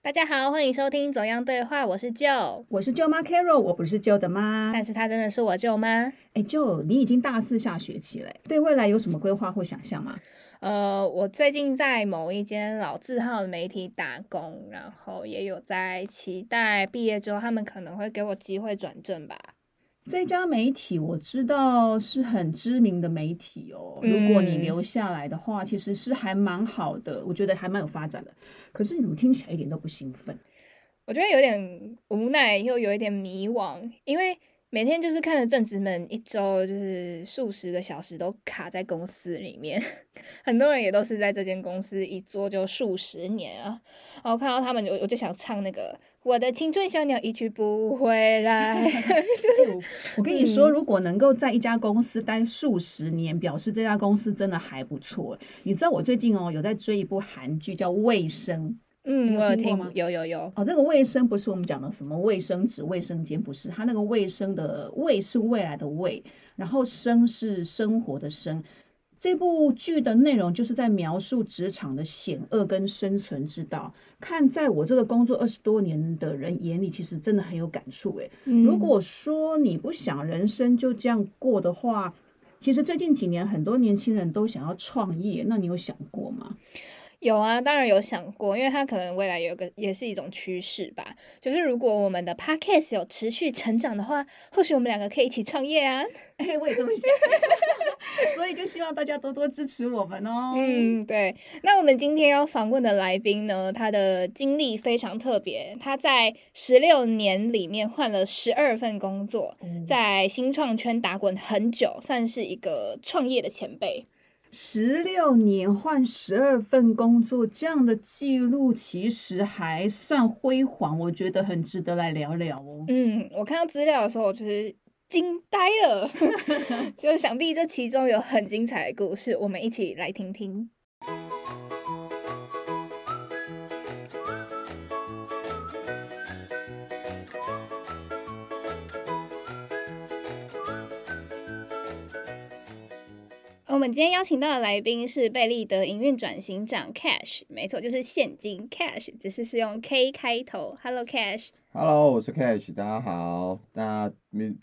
大家好，欢迎收听《走样对话》，我是舅，我是舅妈 Carol，我不是舅的妈。但是她真的是我舅妈。哎，舅，你已经大四下学期了，对未来有什么规划或想象吗？呃，我最近在某一间老字号的媒体打工，然后也有在期待毕业之后他们可能会给我机会转正吧。这家媒体我知道是很知名的媒体哦。如果你留下来的话，其实是还蛮好的，我觉得还蛮有发展的。可是你怎么听起来一点都不兴奋？我觉得有点无奈，又有一点迷惘，因为。每天就是看着正职们一周就是数十个小时都卡在公司里面，很多人也都是在这间公司一做就数十年啊。然后看到他们，我我就想唱那个《我的青春小鸟一去不回来 》。就是我跟你说，如果能够在一家公司待数十年，表示这家公司真的还不错。你知道我最近哦有在追一部韩剧叫《卫生》。嗯，我有听吗？有有有哦，这个卫生不是我们讲的什么卫生纸、卫生间，不是，它那个卫生的卫是未来的卫，然后生是生活的生。这部剧的内容就是在描述职场的险恶跟生存之道。看在我这个工作二十多年的人眼里，其实真的很有感触。哎，如果说你不想人生就这样过的话，其实最近几年很多年轻人都想要创业，那你有想过吗？有啊，当然有想过，因为它可能未来有个也是一种趋势吧。就是如果我们的 podcast 有持续成长的话，或许我们两个可以一起创业啊。哎，我也这么想，所以就希望大家多多支持我们哦。嗯，对。那我们今天要访问的来宾呢，他的经历非常特别，他在十六年里面换了十二份工作，在新创圈打滚很久，算是一个创业的前辈。十六年换十二份工作，这样的记录其实还算辉煌，我觉得很值得来聊聊哦。嗯，我看到资料的时候，我就是惊呆了，就想必这其中有很精彩的故事，我们一起来听听。我们今天邀请到的来宾是贝利德营运转型长 Cash，没错，就是现金 Cash，只是是用 K 开头。Hello Cash，Hello，我是 Cash，大家好。大家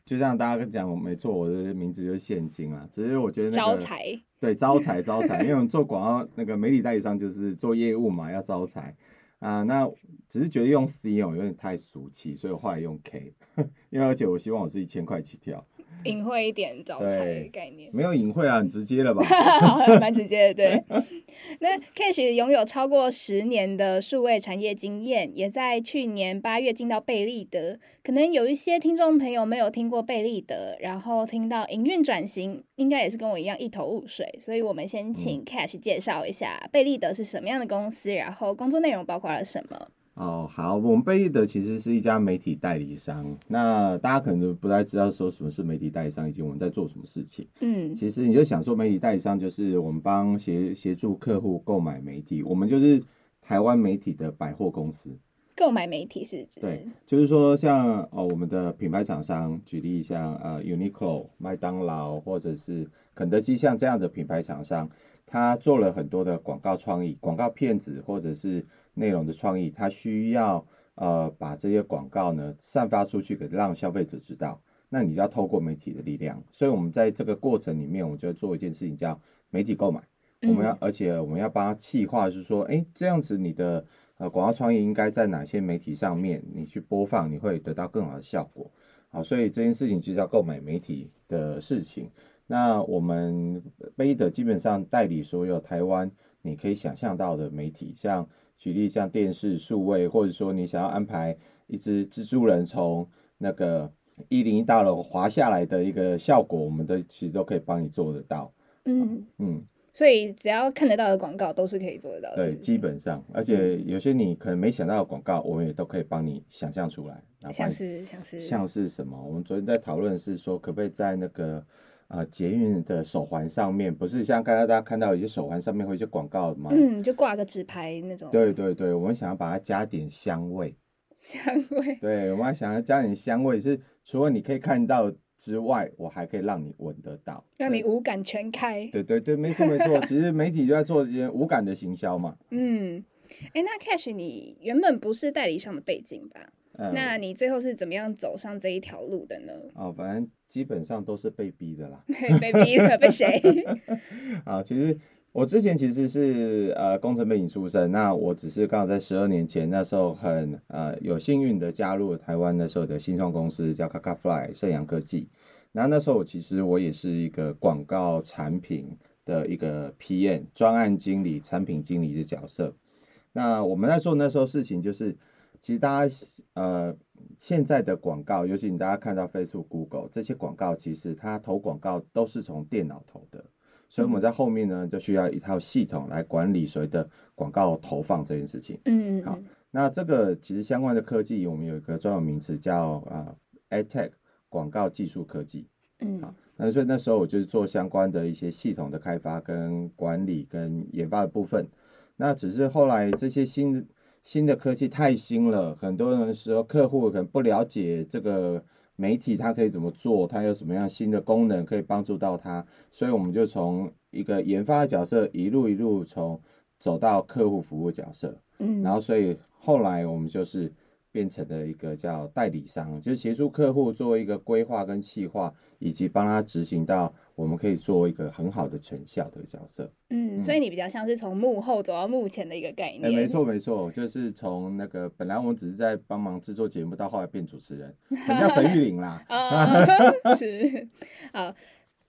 就像大家讲，没错，我的名字就是现金啊。只是我觉得招财，对，招财招财，因为我们做广告那个媒体代理商就是做业务嘛，要招财啊。那只是觉得用 C 哦有点太俗气，所以我后来用 K，因为而且我希望我是一千块起跳。隐晦一点招财概念，没有隐晦啊，很直接了吧？蛮直接的，对。那 Cash 拥有超过十年的数位产业经验，也在去年八月进到贝利德。可能有一些听众朋友没有听过贝利德，然后听到营运转型，应该也是跟我一样一头雾水。所以我们先请 Cash 介绍一下贝利德是什么样的公司，然后工作内容包括了什么。哦，好，我们贝利德其实是一家媒体代理商。那大家可能不太知道说什么是媒体代理商，以及我们在做什么事情。嗯，其实你就想说，媒体代理商就是我们帮协协助客户购买媒体，我们就是台湾媒体的百货公司。购买媒体是指？对，就是说像哦，我们的品牌厂商，举例像呃，Uniqlo、麦当劳或者是肯德基，像这样的品牌厂商，他做了很多的广告创意、广告片子或者是。内容的创意，它需要呃把这些广告呢散发出去，给让消费者知道。那你要透过媒体的力量，所以我们在这个过程里面，我们就要做一件事情，叫媒体购买。我们要，而且我们要帮他企划，是说，哎，这样子你的呃广告创意应该在哪些媒体上面，你去播放，你会得到更好的效果。好，所以这件事情就叫购买媒体的事情。那我们贝德基本上代理所有台湾你可以想象到的媒体，像。举例像电视数位，或者说你想要安排一只蜘蛛人从那个一零一大楼滑下来的一个效果，我们都其实都可以帮你做得到。嗯嗯，所以只要看得到的广告都是可以做得到的。对，基本上，而且有些你可能没想到的广告，我们也都可以帮你想象出来。像是像是像是什么？我们昨天在讨论是说，可不可以在那个。呃，捷运的手环上面不是像刚刚大家看到有些手环上面会一些广告吗？嗯，就挂个纸牌那种。对对对，我们想要把它加点香味。香味。对，我们想要加点香味，是除了你可以看到之外，我还可以让你闻得到，让你五感全开。对对对，没错没错，其实媒体就在做这些无感的行销嘛。嗯，哎，那 Cash，你原本不是代理商的背景吧？呃那你最后是怎么样走上这一条路的呢？哦，反正基本上都是被逼的啦。被逼的，被谁？啊，其实我之前其实是呃工程背景出身，那我只是刚好在十二年前那时候很呃有幸运的加入了台湾那时候的新创公司叫 Kaka Fly 盛阳科技。然后那时候我其实我也是一个广告产品的一个 PM 专案经理、产品经理的角色。那我们在做那时候事情就是，其实大家呃现在的广告，尤其你大家看到 Facebook、Google 这些广告，其实它投广告都是从电脑投的。所以我们在后面呢，就需要一套系统来管理所谓的广告投放这件事情。嗯，好那这个其实相关的科技，我们有一个专有名词叫啊、AdTech 广告技术科技。嗯好那所以那时候我就是做相关的一些系统的开发、跟管理、跟研发的部分。那只是后来这些新的新的科技太新了，很多人说客户可能不了解这个媒体它可以怎么做，它有什么样新的功能可以帮助到它，所以我们就从一个研发的角色一路一路从走到客户服务角色。嗯，然后所以后来我们就是变成了一个叫代理商，就是协助客户做一个规划跟企划，以及帮他执行到我们可以做一个很好的成效的角色。嗯，所以你比较像是从幕后走到幕前的一个概哎，念。没错没错，就是从那个本来我们只是在帮忙制作节目，到后来变主持人，很像 沈玉玲啦。啊，是好。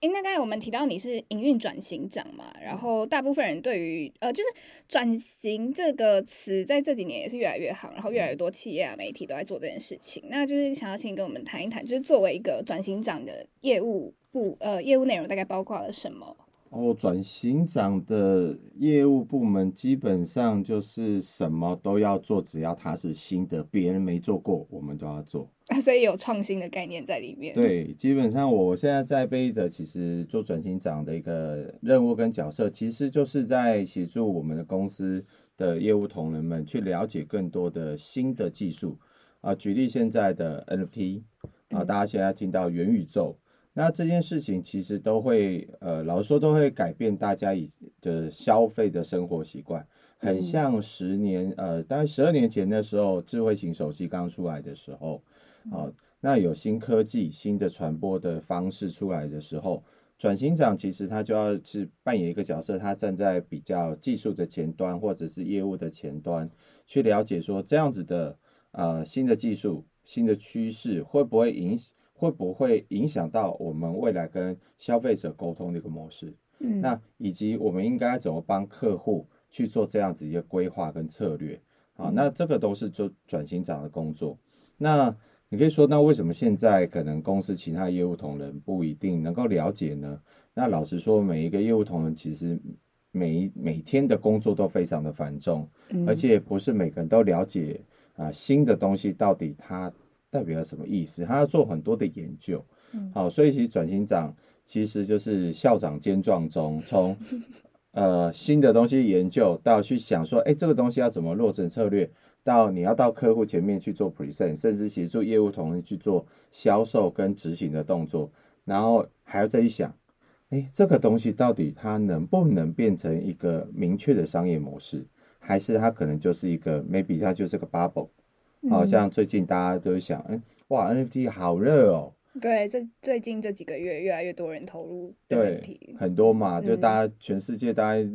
诶，那刚才我们提到你是营运转型长嘛，然后大部分人对于呃，就是转型这个词，在这几年也是越来越好，然后越来越多企业啊、媒体都在做这件事情。那就是想要请你跟我们谈一谈，就是作为一个转型长的业务部，呃，业务内容大概包括了什么？哦，转型长的业务部门基本上就是什么都要做，只要它是新的，别人没做过，我们都要做。所以有创新的概念在里面。，对，基本上我现在在贝的，其实做转型长的一个任务跟角色，其实就是在协助我们的公司的业务同仁们去了解更多的新的技术啊。举例现在的 NFT 啊，大家现在听到元宇宙，那这件事情其实都会呃，老实说都会改变大家以的消费的生活习惯。很像十年，呃，大概十二年前的时候，智慧型手机刚出来的时候，啊、那有新科技、新的传播的方式出来的时候，转型长其实他就要去扮演一个角色，他站在比较技术的前端或者是业务的前端，去了解说这样子的呃新的技术、新的趋势会不会影会不会影响到我们未来跟消费者沟通的一个模式。嗯，那以及我们应该怎么帮客户去做这样子一个规划跟策略啊？那这个都是做转型长的工作。那你可以说，那为什么现在可能公司其他业务同仁不一定能够了解呢？那老实说，每一个业务同仁其实每一每天的工作都非常的繁重，嗯而且不是每个人都了解啊、新的东西到底它代表了什么意思，他要做很多的研究。嗯好、所以其实转型长其实就是校长兼撞中，从 呃新的东西研究到去想说，哎，这个东西要怎么落成策略，到你要到客户前面去做 present，甚至协助业务同仁去做销售跟执行的动作，然后还要再一想，哎，这个东西到底它能不能变成一个明确的商业模式，还是它可能就是一个 maybe 它就是个 bubble，好、嗯像最近大家都想，嗯，哇，NFT 好热哦。对，这最近这几个月越来越多人投入对 NFT，，很多嘛，就嗯大家全世界大家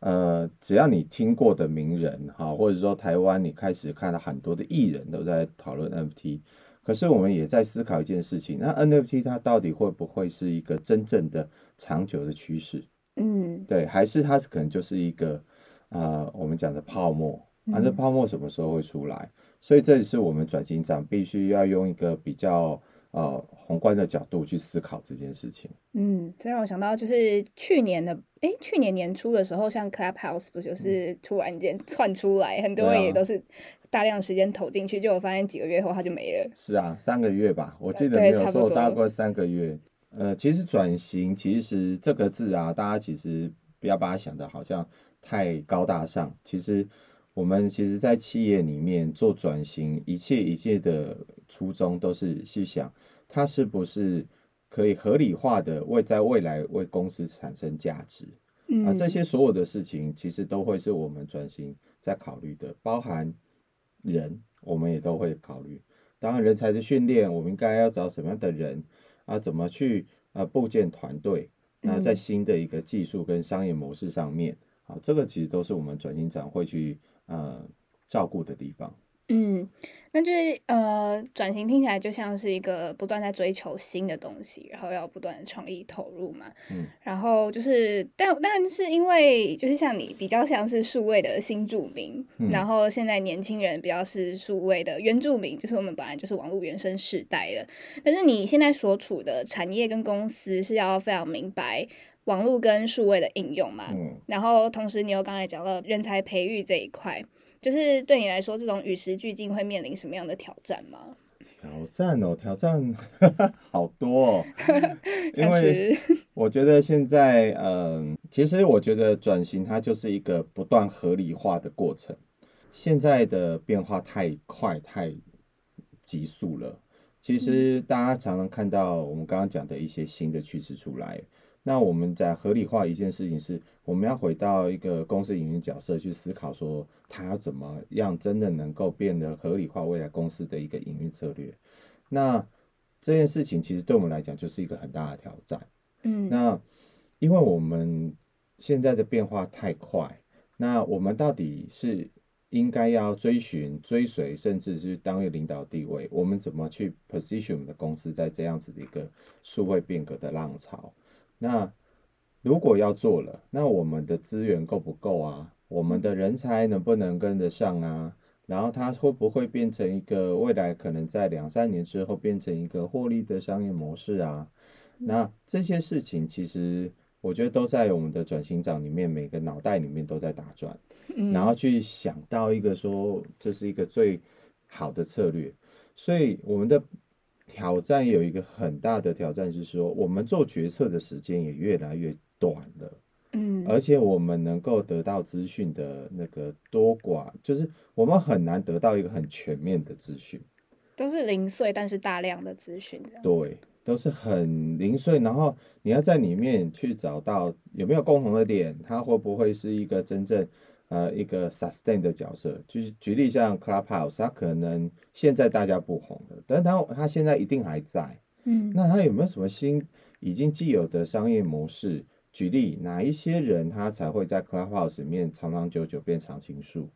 呃，只要你听过的名人哈，或者说台湾你开始看到很多的艺人都在讨论 NFT，可是我们也在思考一件事情，那 NFT 它到底会不会是一个真正的长久的趋势？嗯对，还是它可能就是一个呃我们讲的泡沫，啊，这嗯泡沫什么时候会出来？所以这也是我们转型长必须要用一个比较呃宏观的角度去思考这件事情。嗯，这让我想到就是去年的，诶，去年年初的时候，像 Clubhouse 不就是突然间窜出来，很多人也都是大量时间投进去，结果发现几个月后它就没了。是啊，三个月吧，我记得没有错，差不多大概三个月。呃，其实转型，其实这个字啊，大家其实不要把它想的好像太高大上。其实我们其实，在企业里面做转型，一切一切的初衷都是去想，它是不是可以合理化的为在未来为公司产生价值。嗯啊，这些所有的事情其实都会是我们转型在考虑的，包含人，我们也都会考虑。当然，人才的训练，我们应该要找什么样的人啊？怎么去啊构建团队？那在新的一个技术跟商业模式上面，啊，这个其实都是我们转型长会去呃照顾的地方。嗯，那就是呃，转型听起来就像是一个不断在追求新的东西，然后要不断的创意投入嘛。嗯，然后就是，但但是因为就是像你比较像是数位的新住民，嗯然后现在年轻人比较是数位的原住民，就是我们本来就是网络原生世代的。但是你现在所处的产业跟公司是要非常明白网络跟数位的应用嘛。嗯，然后同时，你又刚才讲到人才培育这一块，就是对你来说，这种与时俱进会面临什么样的挑战吗？挑战哦，挑战 好多哦，因像为我觉得现在，嗯、其实我觉得转型它就是一个不断合理化的过程。现在的变化太快、太急速了。其实大家常常看到我们刚刚讲的一些新的趋势出来，那我们在合理化一件事情是，我们要回到一个公司营运角色去思考，说它要怎么样真的能够变得合理化未来公司的一个营运策略。那这件事情其实对我们来讲就是一个很大的挑战。嗯那因为我们现在的变化太快，那我们到底是应该要追寻、追随，甚至是当一个领导地位，我们怎么去 position 我们的公司在这样子的一个数位变革的浪潮？那如果要做了，那我们的资源够不够啊？我们的人才能不能跟得上啊？然后它会不会变成一个未来可能在两三年之后变成一个获利的商业模式啊？那这些事情其实我觉得都在我们的转型长里面每个脑袋里面都在打转，嗯然后去想到一个说这是一个最好的策略，所以我们的挑战有一个很大的挑战是说，我们做决策的时间也越来越短了。嗯而且我们能够得到资讯的那个多寡，就是我们很难得到一个很全面的资讯，都是零碎但是大量的资讯。对，都是很零碎，然后你要在里面去找到有没有共同的点，它会不会是一个真正呃一个 sustain 的角色？就是举例像 Clubhouse，它可能现在大家不红了，但它它现在一定还在，嗯那它有没有什么新已经既有的商业模式？举例，哪一些人他才会在 Clubhouse 里面长长久久变常青树？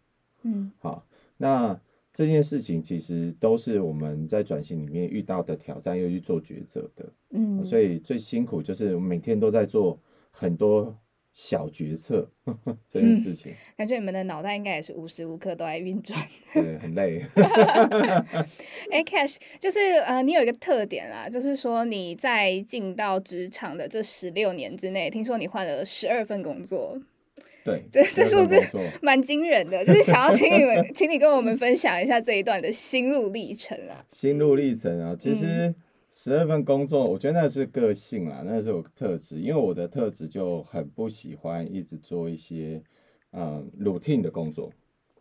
嗯好，那这件事情其实都是我们在转型里面遇到的挑战，又去做抉择的。嗯，所以最辛苦就是每天都在做很多小决策这件事情，感觉你们的脑袋应该也是无时无刻都在运转。对，很累。哎，Cash，就是呃，你有一个特点啦，就是说你在进到职场的这十六年之内，听说你换了十二份工作，对，这这数字 蛮惊人的。就是想要请你们，请你跟我们分享一下这一段的心路历程啊。心路历程啊，其嗯实十二份工作，我觉得那是个性啦，那是我特质，因为我的特质就很不喜欢一直做一些嗯 routine 的工作。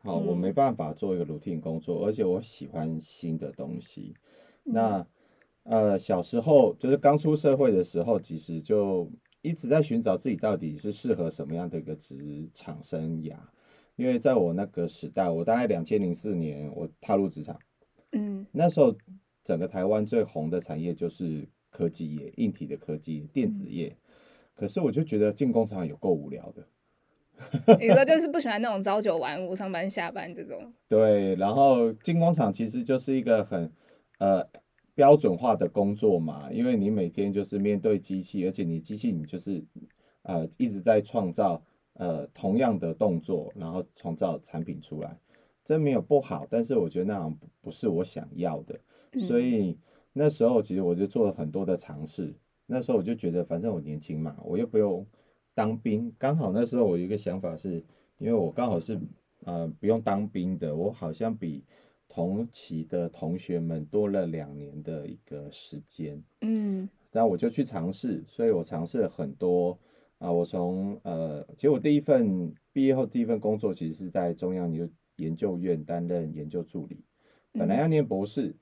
好，我嗯没办法做一个 routine 工作，而且我喜欢新的东西。嗯那呃，小时候就是刚出社会的时候，其实就一直在寻找自己到底是适合什么样的一个职场生涯。因为在我那个时代，我大概两千零四年我踏入职场。嗯那时候整个台湾最红的产业就是科技业、硬体的科技、电子业。可是我就觉得进工厂有够无聊的，你说就是不喜欢那种朝九晚五、上班下班这种。对。然后进工厂其实就是一个很呃标准化的工作嘛，因为你每天就是面对机器，而且你机器你就是呃一直在创造呃同样的动作，然后创造产品出来。这没有不好，但是我觉得那样不不是我想要的。所以那时候其实我就做了很多的尝试。那时候我就觉得，反正我年轻嘛，我又不用当兵。刚好那时候我有一个想法是，因为我刚好是呃不用当兵的，我好像比同期的同学们多了两年的一个时间。嗯然后我就去尝试，所以我尝试了很多啊、我从呃，其实我第一份毕业后第一份工作其实是在中央研研究院担任研究助理，本来要念博士，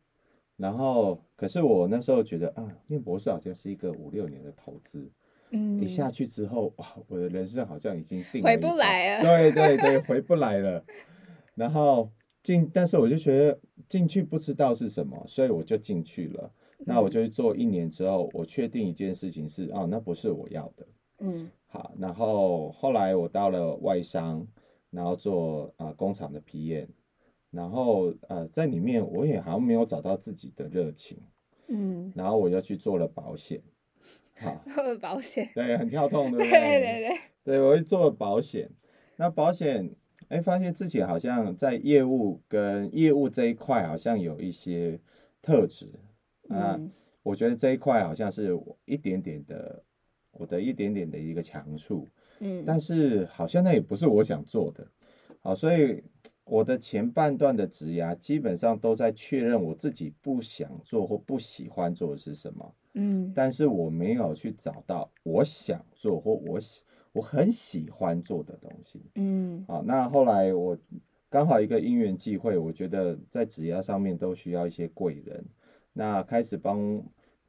然后可是我那时候觉得啊，念博士好像是一个五六年的投资，嗯一下去之后，哇，我的人生好像已经定了回不来了对对对，回不来了。然后进，但是我就觉得进去不知道是什么，所以我就进去了。那我就做一年之后，我确定一件事情是，哦，那不是我要的。嗯好，然后后来我到了外商，然后做啊、呃工厂的 PM，然后呃在里面我也好像没有找到自己的热情，嗯然后我又去做了保险，好，做保险，对，很跳痛，对不对对对，对，我去做了保险。那保险，哎，发现自己好像在业务跟业务这一块好像有一些特质啊。嗯我觉得这一块好像是我一点点的，我的一点点的一个强处。嗯，但是好像那也不是我想做的。好，所以我的前半段的职涯基本上都在确认我自己不想做或不喜欢做的是什么。嗯但是我没有去找到我想做或我喜我很喜欢做的东西。嗯好，那后来我刚好一个因缘际会，我觉得在职业上面都需要一些贵人，那开始帮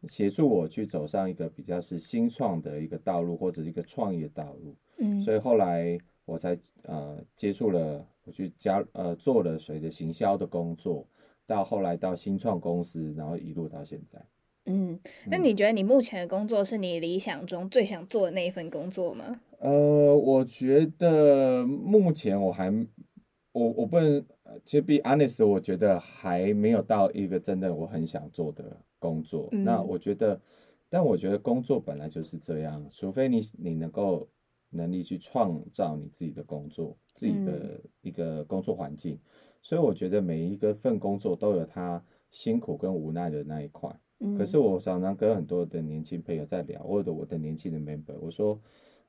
协助我去走上一个比较是新创的一个道路，或者是一个创业道路。嗯所以后来我才呃接触了，我去加呃做了谁的行销的工作，到后来到新创公司，然后一路到现在。嗯那你觉得你目前的工作是你理想中最想做的那一份工作吗？呃，我觉得目前我还，我我不能，呃其实 be honest，我觉得还没有到一个真的我很想做的工作。那嗯我觉得，但我觉得工作本来就是这样，除非你你能够能力去创造你自己的工作，自己的一个工作环境。所以我觉得每一个份工作都有它辛苦跟无奈的那一块。嗯，可是我常常跟很多的年轻朋友在聊，或者我的年轻的 member，我说，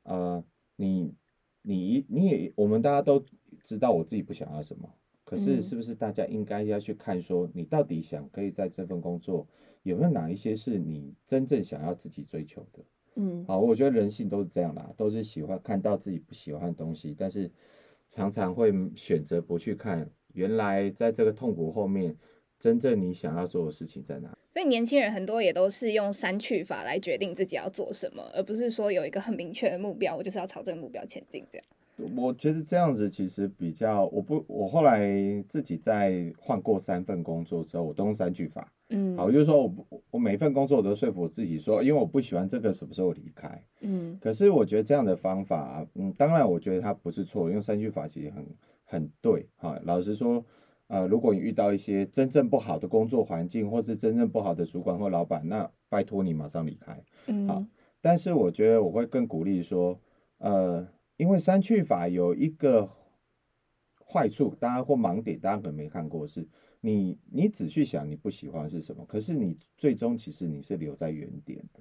呃，你你你也，我们大家都知道我自己不想要什么，可是嗯是不是大家应该要去看说，你到底想可以在这份工作有没有哪一些是你真正想要自己追求的？嗯好，我觉得人性都是这样啦，都是喜欢看到自己不喜欢的东西，但是常常会选择不去看，原来在这个痛苦后面，真正你想要做的事情在哪？所以年轻人很多也都是用删去法来决定自己要做什么，而不是说有一个很明确的目标，我就是要朝这个目标前进这样。我觉得这样子其实比较，我不，我后来自己在换过三份工作之后，我都用三句法。嗯好，就是说我不，我每一份工作我都说服我自己说，因为我不喜欢这个，什么时候离开。嗯可是我觉得这样的方法，嗯，当然我觉得它不是错，用三句法其实很很对。哈，老实说，呃，如果你遇到一些真正不好的工作环境，或是真正不好的主管或老板，那拜托你马上离开。好嗯但是我觉得我会更鼓励说，呃，因为删去法有一个坏处，大家或盲点，大家可能没看过是，你你只去想你不喜欢是什么，可是你最终其实你是留在原点的，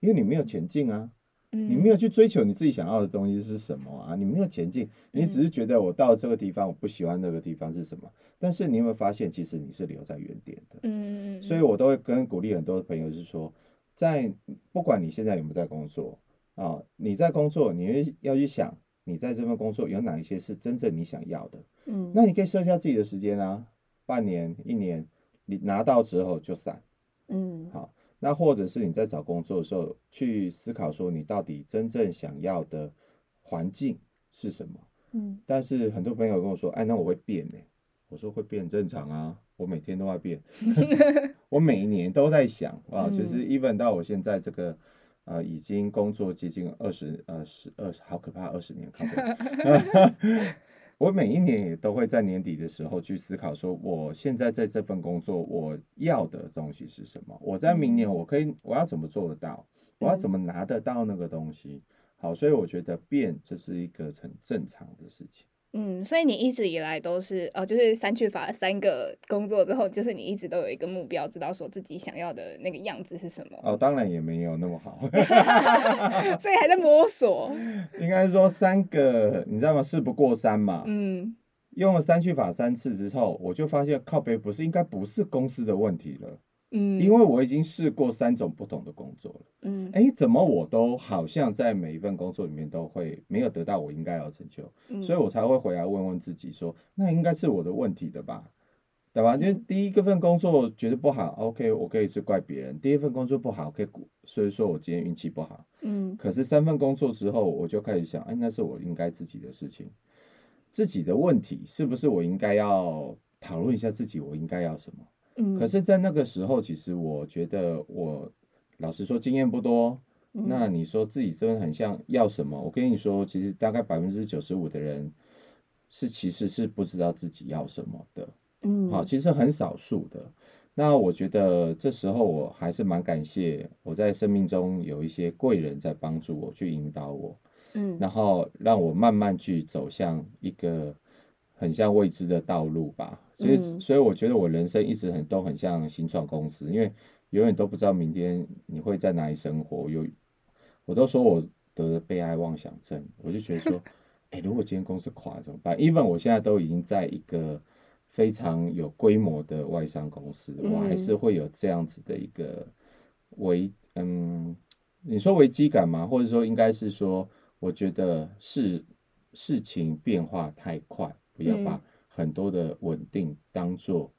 因为你没有前进啊，嗯，你没有去追求你自己想要的东西是什么啊，你没有前进，你只是觉得我到了这个地方，我不喜欢那个地方是什么，但是你有没有发现，其实你是留在原点的？嗯，嗯。所以我都会跟鼓励很多朋友是说，在不管你现在有没有在工作啊，你在工作，你要去想，你在这份工作有哪一些是真正你想要的，嗯那你可以设下自己的时间啊，半年、一年，你拿到之后就散。嗯好，那或者是你在找工作的时候，去思考说你到底真正想要的环境是什么。嗯但是很多朋友跟我说，哎，那我会变呢。我说会变正常啊，我每天都在变，我每一年都在想啊。其实 even 到我现在这个呃，已经工作接近二十呃十二十，好可怕，二十年，我每一年也都会在年底的时候去思考，说我现在在这份工作我要的东西是什么？我在明年我可以我要怎么做得到？我要怎么拿得到那个东西？好，所以我觉得变这是一个很正常的事情。嗯，所以你一直以来都是哦，就是删去法三个工作之后，就是你一直都有一个目标，知道说自己想要的那个样子是什么，哦，当然也没有那么好，所以还在摸索。应该说三个，你知道吗？事不过三嘛。嗯用了三去法三次之后，我就发现靠背不是应该不是公司的问题了，嗯，因为我已经试过三种不同的工作了。嗯哎，怎么我都好像在每一份工作里面都会没有得到我应该要成就，嗯所以我才会回来问问自己说，那应该是我的问题的吧？对吧？因为第一个份工作觉得不好，OK，我可以是怪别人；第一份工作不好，可以所以说我今天运气不好。嗯可是三份工作之后，我就开始想，哎，那是我应该自己的事情，自己的问题是不是我应该要讨论一下自己我应该要什么？嗯，可是，在那个时候，其实我觉得我老实说经验不多。嗯那你说自己真的很像要什么？我跟你说，其实大概百分之九十五的人是其实是不知道自己要什么的。嗯好，其实很少数的。那我觉得这时候我还是蛮感谢我在生命中有一些贵人在帮助我去引导我，嗯然后让我慢慢去走向一个很像未知的道路吧。所以，嗯所以我觉得我人生一直很都很像新创公司，因为永远都不知道明天你会在哪里生活。有，我都说我得了被爱妄想症，我就觉得说，哎、如果今天公司垮了怎么办？even 我现在都已经在一个非常有规模的外商公司，我还是会有这样子的一个危，嗯，你说危机感吗？或者说应该是说，我觉得事事情变化太快，不要把嗯很多的稳定当做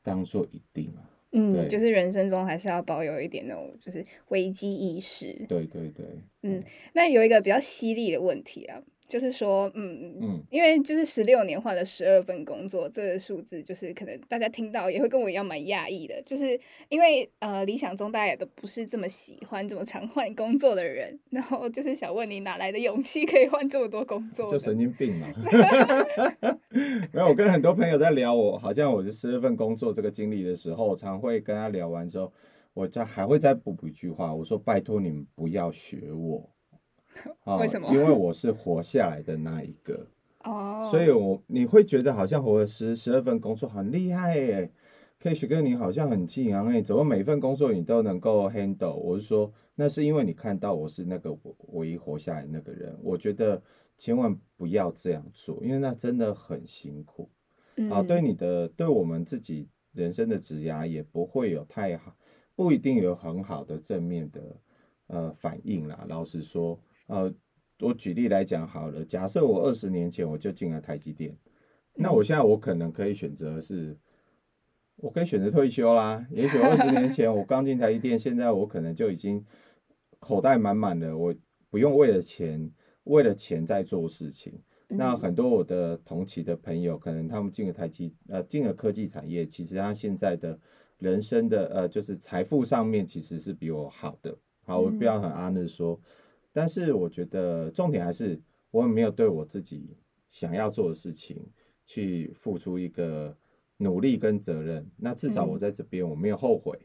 当做一定啊。嗯，对就是人生中还是要保有一点那种就是危机意识。对对对，嗯那有一个比较犀利的问题啊，就是说，嗯嗯，因为就是十六年换了十二份工作，这个数字就是可能大家听到也会跟我一样蛮讶异的，就是因为呃理想中大家也都不是这么喜欢这么常换工作的人，然后就是想问你哪来的勇气可以换这么多工作？就 神经病嘛。没有，我跟很多朋友在聊我，好像我是十二份工作这个经历的时候，常会跟他聊完之后，我再还会再补补一句话，我说拜托你们不要学我。哦 为什么因为我是活下来的那一个。哦，所以我你会觉得好像活了十十二份工作很厉害耶 k 许哥你好像很近啊，哎，怎么每份工作你都能够 handle？我是说，那是因为你看到我是那个唯一活下来的那个人。我觉得千万不要这样做，因为那真的很辛苦啊，嗯对你的对我们自己人生的职涯也不会有太好，不一定有很好的正面的呃反应啦。老实说，呃，我举例来讲好了，假设我二十年前我就进了台积电，那我现在我可能可以选择是，我可以选择退休啦。也许二十年前我刚进台积电，现在我可能就已经口袋满满的，我不用为了钱为了钱在做事情。那嗯很多我的同期的朋友，可能他们进了台积呃进了科技产业，其实他现在的人生的呃就是财富上面其实是比我好的。好，我不要很阿的说，但是我觉得重点还是我没有对我自己想要做的事情去付出一个努力跟责任。那至少我在这边我没有后悔。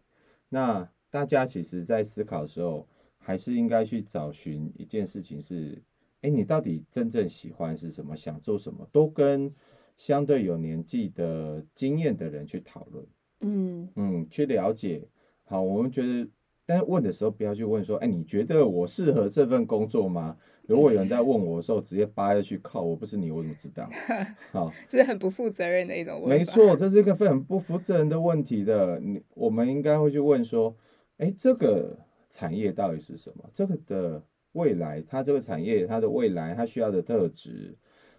那大家其实在思考的时候，还是应该去找寻一件事情是。哎，你到底真正喜欢是什么？想做什么？都跟相对有年纪的经验的人去讨论，嗯嗯，去了解。好，我们觉得，但是问的时候不要去问说，哎，你觉得我适合这份工作吗？如果有人在问我的时候，直接扒下去靠，我不是你，我怎么知道？好，这是很不负责任的一种问法。没错，这是一个非常不负责任的问题的。你我们应该会去问说，哎，这个产业到底是什么？这个的。未来，它这个产业，它的未来，它需要的特质，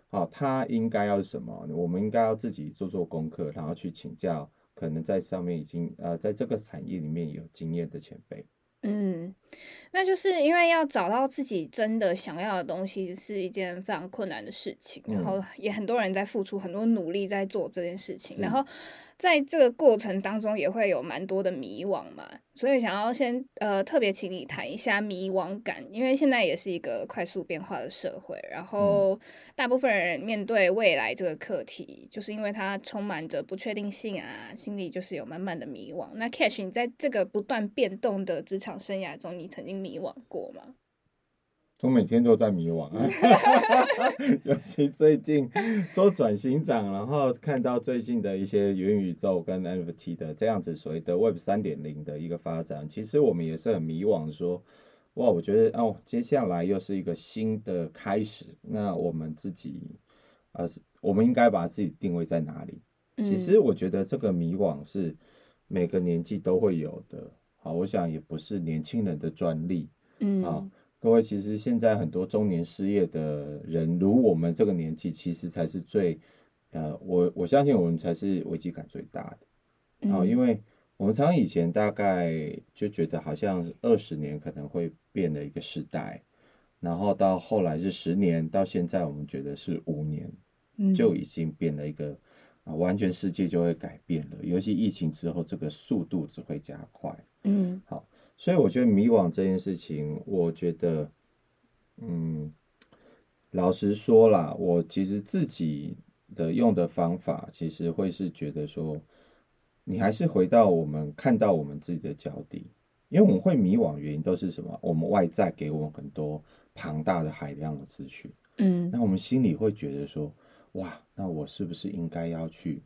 好、哦，它应该要什么？我们应该要自己做做功课，然后去请教可能在上面已经呃，在这个产业里面有经验的前辈。嗯，那就是因为要找到自己真的想要的东西是一件非常困难的事情，嗯然后也很多人在付出很多努力在做这件事情，然后在这个过程当中也会有蛮多的迷惘嘛，所以想要先呃特别请你谈一下迷惘感，因为现在也是一个快速变化的社会，然后大部分人面对未来这个课题，就是因为它充满着不确定性啊，心里就是有满满的迷惘。那 Cash，你在这个不断变动的职场生涯中，你曾经迷惘过吗？我每天都在迷惘啊，尤其最近做转型长，然后看到最近的一些元宇宙跟 NFT 的这样子所谓的 Web 三点零的一个发展，其实我们也是很迷惘，说哇，我觉得哦，接下来又是一个新的开始，那我们自己呃，我们应该把自己定位在哪里？其实我觉得这个迷惘是每个年纪都会有的，好，我想也不是年轻人的专利，嗯啊。各位，其实现在很多中年失业的人，如我们这个年纪，其实才是最呃，我我相信我们才是危机感最大的啊、嗯因为我们常以前大概就觉得好像二十年可能会变了一个时代，然后到后来是十年，到现在我们觉得是五年，嗯就已经变了一个啊，完全世界就会改变了。尤其疫情之后，这个速度只会加快。嗯好所以我觉得迷惘这件事情，我觉得，嗯，老实说啦，我其实自己的用的方法，其实会是觉得说，你还是回到我们看到我们自己的脚底，因为我们会迷惘，原因都是什么？我们外在给我们很多庞大的海量的资讯。嗯那我们心里会觉得说，哇，那我是不是应该要去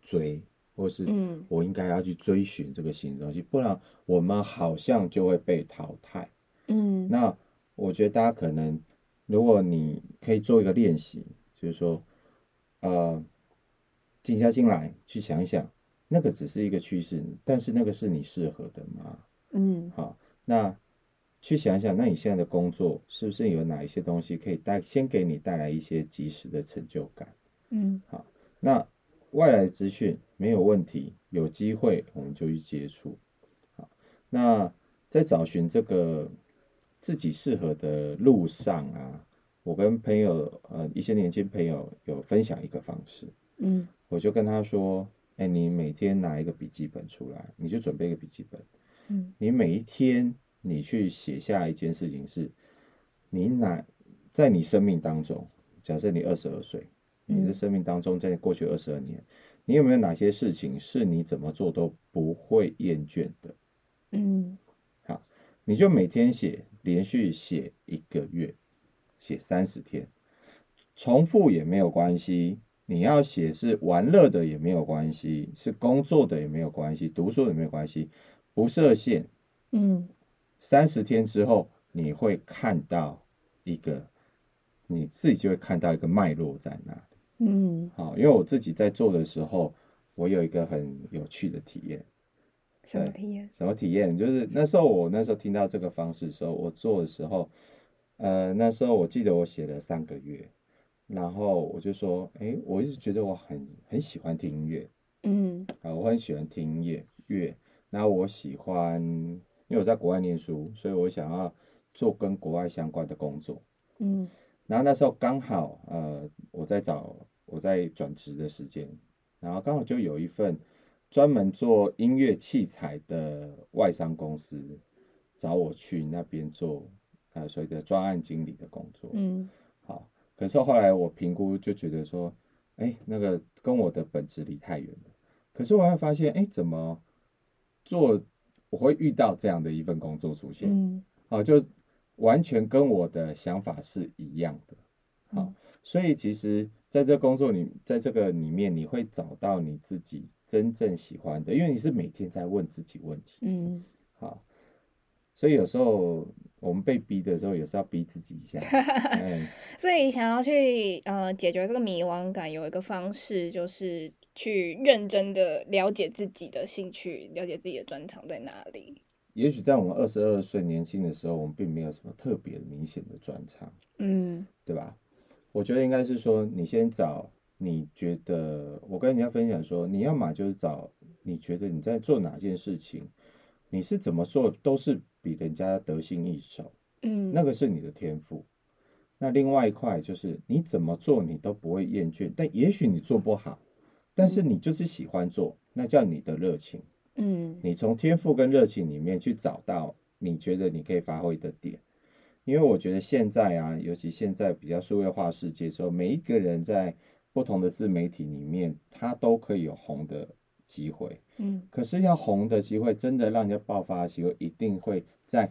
追，或是嗯我应该要去追寻这个新的东西，不然我们好像就会被淘汰。嗯那我觉得大家可能，如果你可以做一个练习，就是说，呃，静下心来去想一想，那个只是一个趋势，但是那个是你适合的吗？嗯好，那去想一想，那你现在的工作是不是有哪一些东西可以带先给你带来一些及时的成就感？嗯那外来资讯没有问题，有机会我们就去接触。好，那在找寻这个自己适合的路上啊，我跟朋友呃一些年轻朋友有分享一个方式，嗯我就跟他说：“哎、你每天拿一个笔记本出来，你就准备一个笔记本，嗯你每一天你去写下一件事情是，你哪在你生命当中，假设你二十二岁，你的嗯生命当中在过去二十二年，你有没有哪些事情是你怎么做都不会厌倦的？嗯好你就每天写，连续写一个月，写三十天，重复也没有关系。你要写是玩乐的也没有关系，是工作的也没有关系，读书也没有关系，不设限。嗯三十天之后，你会看到一个，你自己就会看到一个脉络在那里。嗯，好，因为我自己在做的时候，我有一个很有趣的体验。什么体验？什么体验？就是那时候我那时候听到这个方式的时候，我做的时候，呃，那时候我记得我写了三个月，然后我就说，哎，我一直觉得我很很喜欢听音乐嗯啊，我很喜欢听音乐乐，然后我喜欢，因为我在国外念书，所以我想要做跟国外相关的工作。嗯然后那时候刚好呃我在找我在转职的时间，然后刚好就有一份专门做音乐器材的外商公司找我去那边做呃所谓的专案经理的工作。嗯好，可是后来我评估就觉得说，哎，那个跟我的本职离太远了。可是我会发现，哎，怎么做我会遇到这样的一份工作出现？嗯好，就完全跟我的想法是一样的。好嗯，所以其实在这工作里，在这个里面，你会找到你自己真正喜欢的，因为你是每天在问自己问题。嗯，好，所以有时候我们被逼的时候，也是要逼自己一下。嗯，所以想要去呃解决这个迷惘感，有一个方式就是去认真的了解自己的兴趣，了解自己的专长在哪里。也许在我们二十二岁年轻的时候，我们并没有什么特别明显的转场。嗯对吧？我觉得应该是说，你先找你觉得，我跟人家分享说，你要么就是找你觉得你在做哪件事情，你是怎么做都是比人家得心应手，嗯，那个是你的天赋。那另外一块就是你怎么做你都不会厌倦，但也许你做不好，但是你就是喜欢做，那叫你的热情。嗯你从天赋跟热情里面去找到你觉得你可以发挥的点。因为我觉得现在啊，尤其现在比较数位化世界的时候，每一个人在不同的自媒体里面，他都可以有红的机会。嗯可是要红的机会，真的让人家爆发的机会，一定会在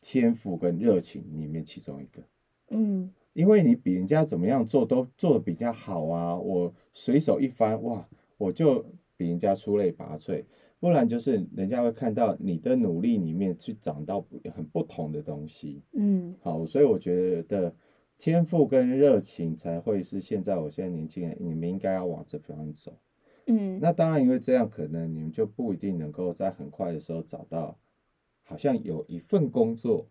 天赋跟热情里面其中一个。嗯因为你比人家怎么样做都做的比较好啊，我随手一翻，哇，我就比人家出类拔萃。不然就是人家会看到你的努力里面去长到很不同的东西。嗯好，所以我觉得天赋跟热情才会是现在我现在年轻人你们应该要往这方面走。嗯，那当然，因为这样可能你们就不一定能够在很快的时候找到，好像有一份工作，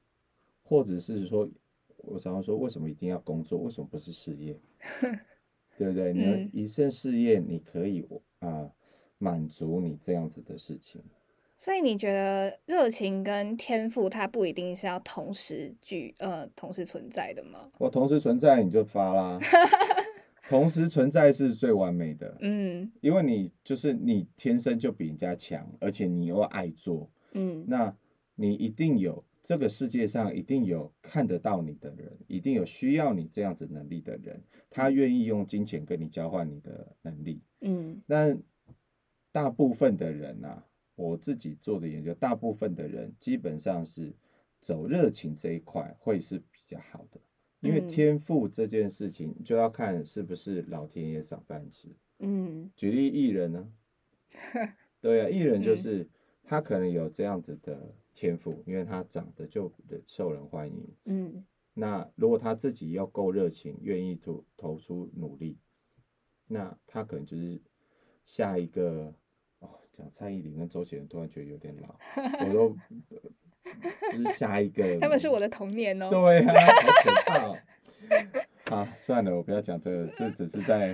或者是说，我常常说，为什么一定要工作？为什么不是事业？对不对？你一生事业，你可以啊、满足你这样子的事情。所以你觉得热情跟天赋它不一定是要同时具呃同时存在的吗？我同时存在，你就发啦。同时存在是最完美的，嗯因为你就是你天生就比人家强，而且你又爱做，嗯那你一定有这个世界上一定有看得到你的人，一定有需要你这样子能力的人，他愿意用金钱跟你交换你的能力。嗯但大部分的人啊，我自己做的研究，大部分的人基本上是走热情这一块会是比较好的，因为嗯天赋这件事情就要看是不是老天爷赏饭吃。嗯举例艺人呢，对啊，艺人就嗯是他可能有这样子的天赋，因为他长得就受人欢迎。嗯那如果他自己要够热情，愿意投投出努力，那他可能就是下一个哦，讲蔡依林跟周杰伦，突然觉得有点老，我都就是下一个，他们是我的童年哦。对啊，好可怕哦。好，算了，我不要讲这个，这只是在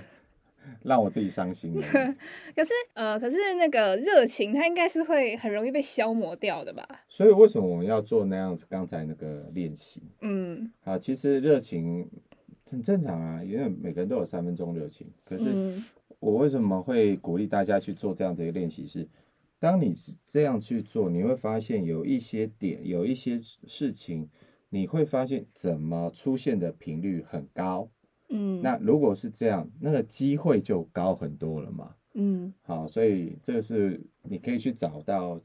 让我自己伤心。可是呃，可是那个热情，它应该是会很容易被消磨掉的吧？所以为什么我们要做那样子刚才那个练习？嗯啊，其实热情很正常啊，因为每个人都有三分钟热情。可是嗯我为什么会鼓励大家去做这样的一个练习？是当你是这样去做，你会发现有一些点，有一些事情，你会发现怎么出现的频率很高。嗯，那如果是这样，那个机会就高很多了嘛。嗯好，所以这个是你可以去找到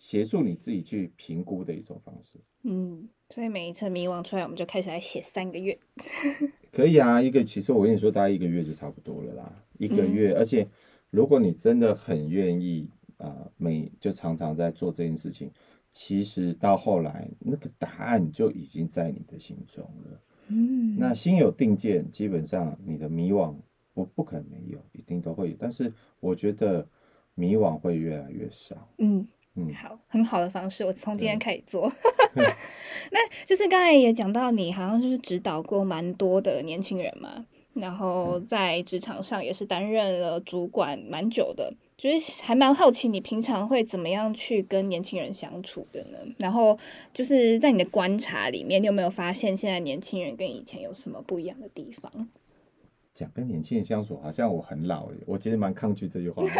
协助你自己去评估的一种方式。嗯，所以每一次迷惘出来，我们就开始来写三个月。可以啊，一个其实我跟你说，大概一个月就差不多了啦，一个月。而且如果你真的很愿意啊、呃每就常常在做这件事情，其实到后来那个答案就已经在你的心中了。嗯那心有定见，基本上你的迷惘不不可能没有，一定都会有。但是我觉得迷惘会越来越少。嗯。嗯，好，很好的方式，我从今天开始做。那就是刚才也讲到，你好像就是指导过蛮多的年轻人嘛，然后在职场上也是担任了主管蛮久的，就是还蛮好奇你平常会怎么样去跟年轻人相处的呢？然后就是在你的观察里面，你有没有发现现在年轻人跟以前有什么不一样的地方？讲跟年轻人相处，好像我很老耶，我其实蛮抗拒这句话。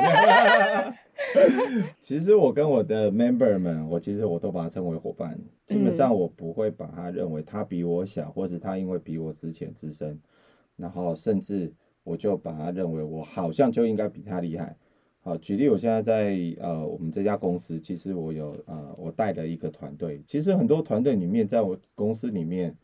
其实我跟我的 member 们，我其实我都把他称为伙伴，基本上我不会把他认为他比我小，或者他因为比我之前资深，然后甚至我就把他认为我好像就应该比他厉害。好，举例，我现在在呃我们这家公司，其实我有呃我带了一个团队，其实很多团队里面，在我公司里面，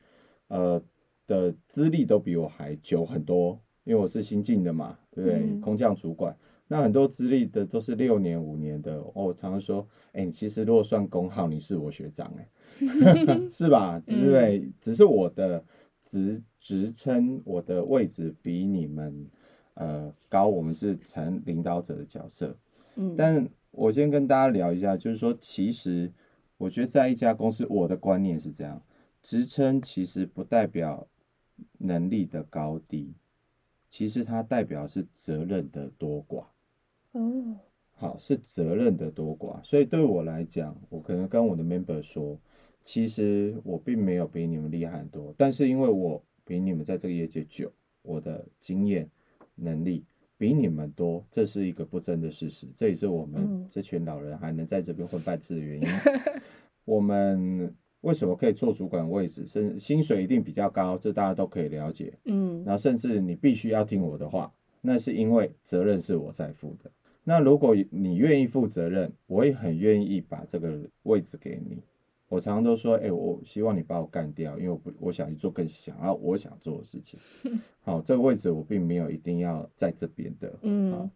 呃的资历都比我还久很多，因为我是新进的嘛，对不对？嗯空降主管，那很多资历的都是六年、五年的。哦，我常常说，哎、你其实如果算工号，你是我学长、哎，是吧？对不对？只是我的职职称、我的位置比你们呃高，我们是成领导者的角色。嗯，但我先跟大家聊一下，就是说，其实我觉得在一家公司，我的观念是这样：职称其实不代表能力的高低，其实它代表是责任的多寡。哦，好，是责任的多寡。所以对我来讲，我可能跟我的 member 说，其实我并没有比你们厉害很多，但是因为我比你们在这个业界久，我的经验能力比你们多，这是一个不争的事实。这也是我们嗯这群老人还能在这边混半次的原因。我们为什么可以做主管位置，甚薪水一定比较高，这大家都可以了解。嗯然后甚至你必须要听我的话，那是因为责任是我在负的。那如果你愿意负责任，我也很愿意把这个位置给你。我常常都说，哎、我希望你把我干掉，因为我不，我想去做更想要我想做的事情。好，这个位置我并没有一定要在这边的。嗯好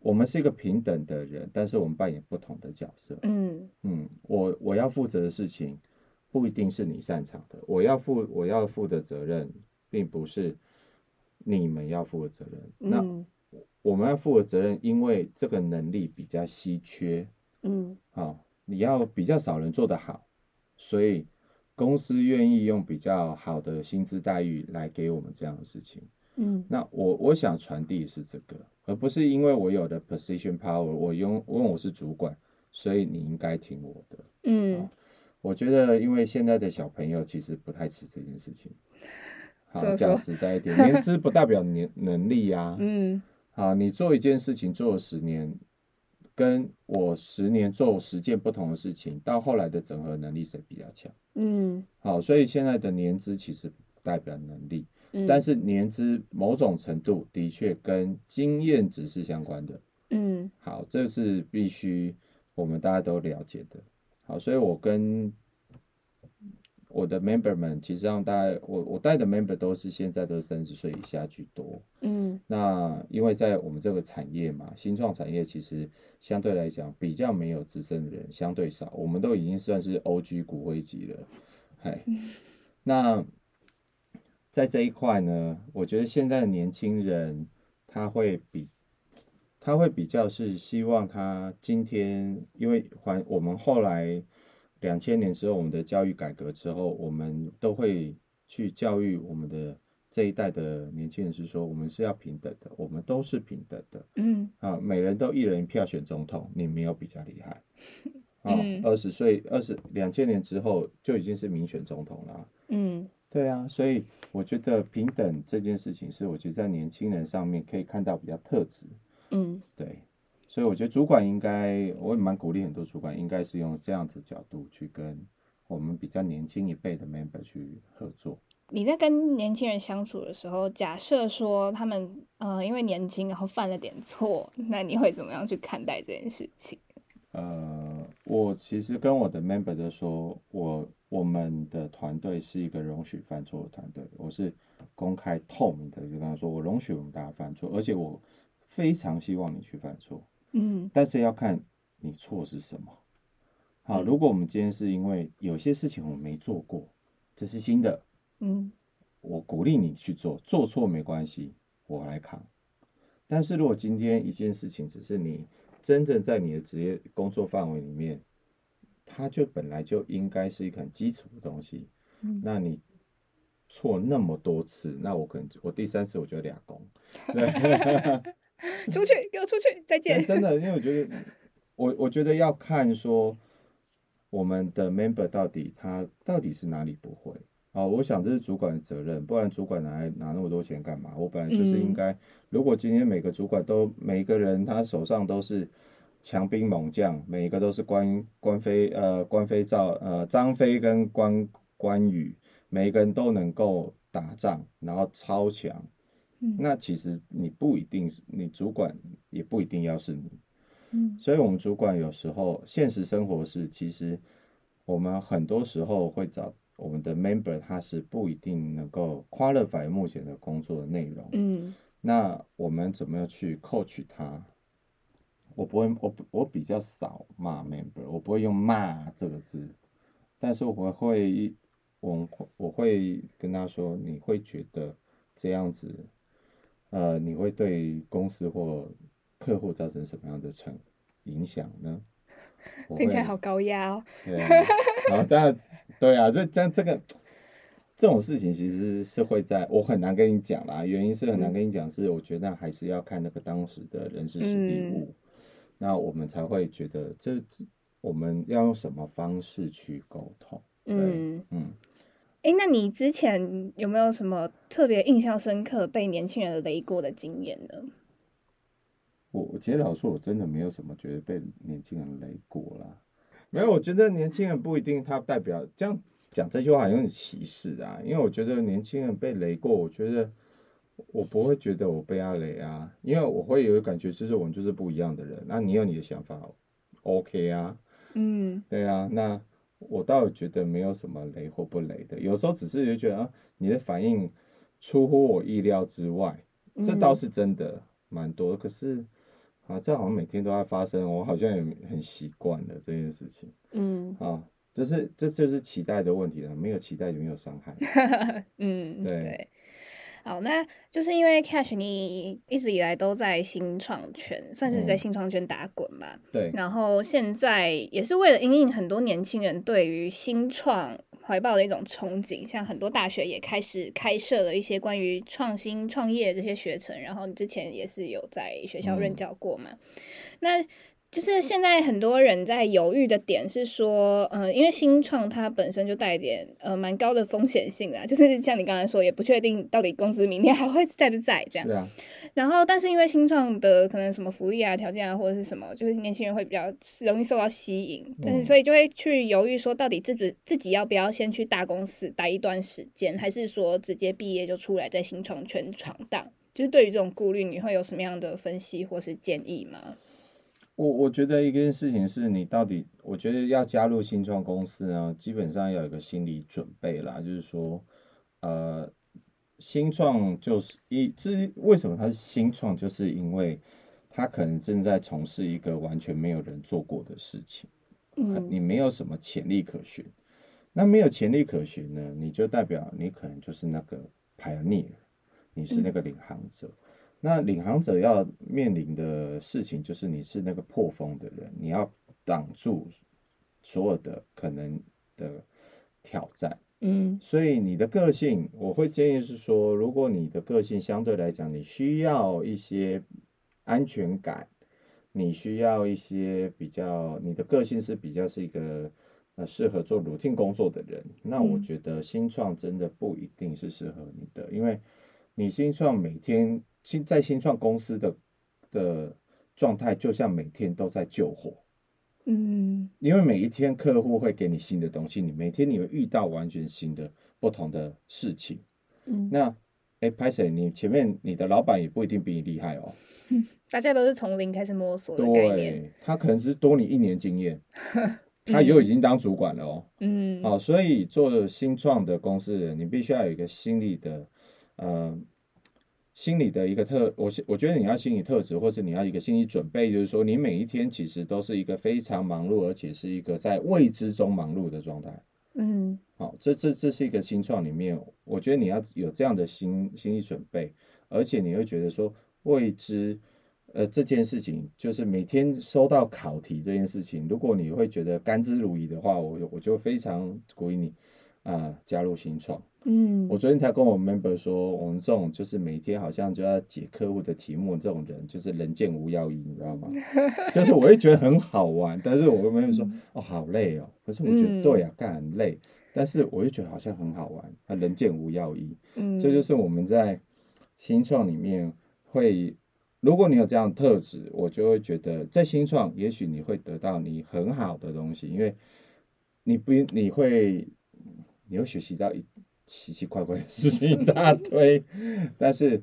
我们是一个平等的人，但是我们扮演不同的角色。嗯嗯，我我要负责的事情不一定是你擅长的，我要负我要负的责任，并不是你们要负的责任。那嗯我们要负的责任，因为这个能力比较稀缺，嗯啊，你要比较少人做得好，所以公司愿意用比较好的薪资待遇来给我们这样的事情。嗯那我我想传递是这个，而不是因为我有的 position power，我用因为我是主管，所以你应该听我的。嗯我觉得，因为现在的小朋友其实不太吃这件事情。好，讲实在一点，年资不代表年能力啊。嗯好，你做一件事情做了十年，跟我十年做十件不同的事情，到后来的整合能力谁比较强？嗯好，所以现在的年资其实不代表能力，嗯，但是年资某种程度的确跟经验值是相关的。嗯好，这是必须我们大家都了解的。好，所以我跟我的 member 们，其实让大家我我带的 member 都是现在都三十岁以下居多。嗯那因为在我们这个产业嘛，新创产业其实相对来讲比较没有资深的人，相对少，我们都已经算是 OG 骨灰级了。哎，那在这一块呢，我觉得现在的年轻人他会比他会比较是希望他今天，因为还我们后来两千年之后，我们的教育改革之后，我们都会去教育我们的这一代的年轻人，是说我们是要平等的，我们都是平等的嗯啊，每人都一人一票选总统，你没有比较厉害。啊嗯，二十岁二十两千年之后就已经是民选总统了。嗯对啊，所以我觉得平等这件事情是我觉得在年轻人上面可以看到比较特质。嗯对，所以我觉得主管应该，我也蛮鼓励很多主管应该是用这样子角度去跟我们比较年轻一辈的 member 去合作。你在跟年轻人相处的时候，假设说他们呃因为年轻然后犯了点错，那你会怎么样去看待这件事情？呃，我其实跟我的 member 都说，我我们的团队是一个容许犯错的团队，我是公开透明的，就跟他说，我容许我们大家犯错，而且我非常希望你去犯错，嗯但是要看你错是什么。好，如果我们今天是因为有些事情我们没做过，这是新的，嗯我鼓励你去做，做错没关系，我来扛。但是如果今天一件事情只是你真正在你的职业工作范围里面，它就本来就应该是一个很基础的东西，嗯那你错那么多次，那我可能我第三次我就俩工 出去给我出去，再见。真的，因为我觉得我我觉得要看说我们的 member 到底他到底是哪里不会。哦，我想这是主管的责任，不然主管拿来拿那么多钱干嘛？我本来就是应该，如果今天每个主管都每一个人他手上都是强兵猛将，每一个都是关关飞呃关飞赵呃张飞跟关关羽，每一个人都能够打仗，然后超强，嗯那其实你不一定是你主管，也不一定要是你。嗯所以，我们主管有时候现实生活是，其实我们很多时候会找我们的 member，他是不一定能够 qualify 目前的工作的内容。嗯那我们怎么样去 coach 他？我不会，我不我比较少骂 member，我不会用骂这个字，但是我会，我我会跟他说，你会觉得这样子，呃，你会对公司或客户造成什么样的成影响呢？听起来好高压哦。对啊，然后当然对啊，这这这个这种事情其实是会在我很难跟你讲啦，原因是很难跟你讲，是我觉得还是要看那个当时的人事实地嗯物，那我们才会觉得这这我们要用什么方式去沟通。嗯，嗯，诶，那你之前有没有什么特别印象深刻被年轻人雷过的经验呢？我我其实老实说，我真的没有什么觉得被年轻人雷过啦。没有，我觉得年轻人不一定他代表这样讲这句话有点歧视啊。因为我觉得年轻人被雷过，我觉得我不会觉得我被他雷啊，因为我会有感觉，就是我们就是不一样的人。那你有你的想法，OK 啊，嗯对啊，那我倒觉得没有什么雷或不雷的，有时候只是就觉得啊，你的反应出乎我意料之外，这倒是真的蛮多的。可是啊，这好像每天都在发生，我好像也很习惯了这件事情嗯啊。就是这就是期待的问题了，没有期待就没有伤害。嗯，对对。好，那就是因为 Cash 你一直以来都在新创圈，算是在嗯新创圈打滚吧。对，然后现在也是为了因应很多年轻人对于新创怀抱的一种憧憬。像很多大学也开始开设了一些关于创新创业这些学程，然后你之前也是有在学校任教过嘛？那就是现在很多人在犹豫的点是说，呃，因为新创它本身就带点呃蛮高的风险性啊，就是像你刚才说，也不确定到底公司明天还会在不在这样。是啊，然后，但是因为新创的可能什么福利啊、条件啊，或者是什么，就是年轻人会比较容易受到吸引，但是嗯所以就会去犹豫说，到底自己自己要不要先去大公司待一段时间，还是说直接毕业就出来在新创圈闯荡？就是对于这种顾虑，你会有什么样的分析或是建议吗？我我觉得一件事情是你到底，我觉得要加入新创公司呢，基本上要有一个心理准备啦，就是说，呃，新创就是一，这为什么它是新创，就是因为它可能正在从事一个完全没有人做过的事情，嗯你没有什么潜力可循。那没有潜力可循呢，你就代表你可能就是那个 pioneer，你是那个领航者。那领航者要面临的事情就是你是那个破风的人，你要挡住所有的可能的挑战。嗯所以你的个性，我会建议是说，如果你的个性相对来讲，你需要一些安全感，你需要一些比较，你的个性是比较是一个呃适合做 routine 工作的人，那我嗯觉得新创真的不一定是适合你的，因为你新创每天新在新创公司的的状态，就像每天都在救火。嗯因为每一天客户会给你新的东西，你每天你会遇到完全新的不同的事情。嗯，那，哎，拍谁？你前面你的老板也不一定比你厉害哦。大家都是从零开始摸索的概念。对，他可能是多你一年经验，他就已经当主管了哦。嗯好、所以做新创的公司人，你必须要有一个心理的，呃，心理的一个特，我我觉得你要心理特质，或者你要一个心理准备，就是说你每一天其实都是一个非常忙碌，而且是一个在未知中忙碌的状态。嗯好，这这这是一个新创里面，我觉得你要有这样的心心理准备，而且你会觉得说未知，呃，这件事情就是每天收到考题这件事情，如果你会觉得甘之如饴的话，我我就非常鼓励你啊、加入新创。嗯我昨天才跟我 member 说，我们这种就是每天好像就要解客户的题目，这种人就是人见无药医，你知道吗？就是我会觉得很好玩，但是我跟 member 说，哦，好累哦。可是我觉得嗯对呀、干很累，但是我就觉得好像很好玩，啊，人见无药医，嗯，这就是我们在新创里面会，如果你有这样的特质，我就会觉得在新创，也许你会得到你很好的东西，因为你不你会你会学习到一奇奇怪怪的事情一大堆，但是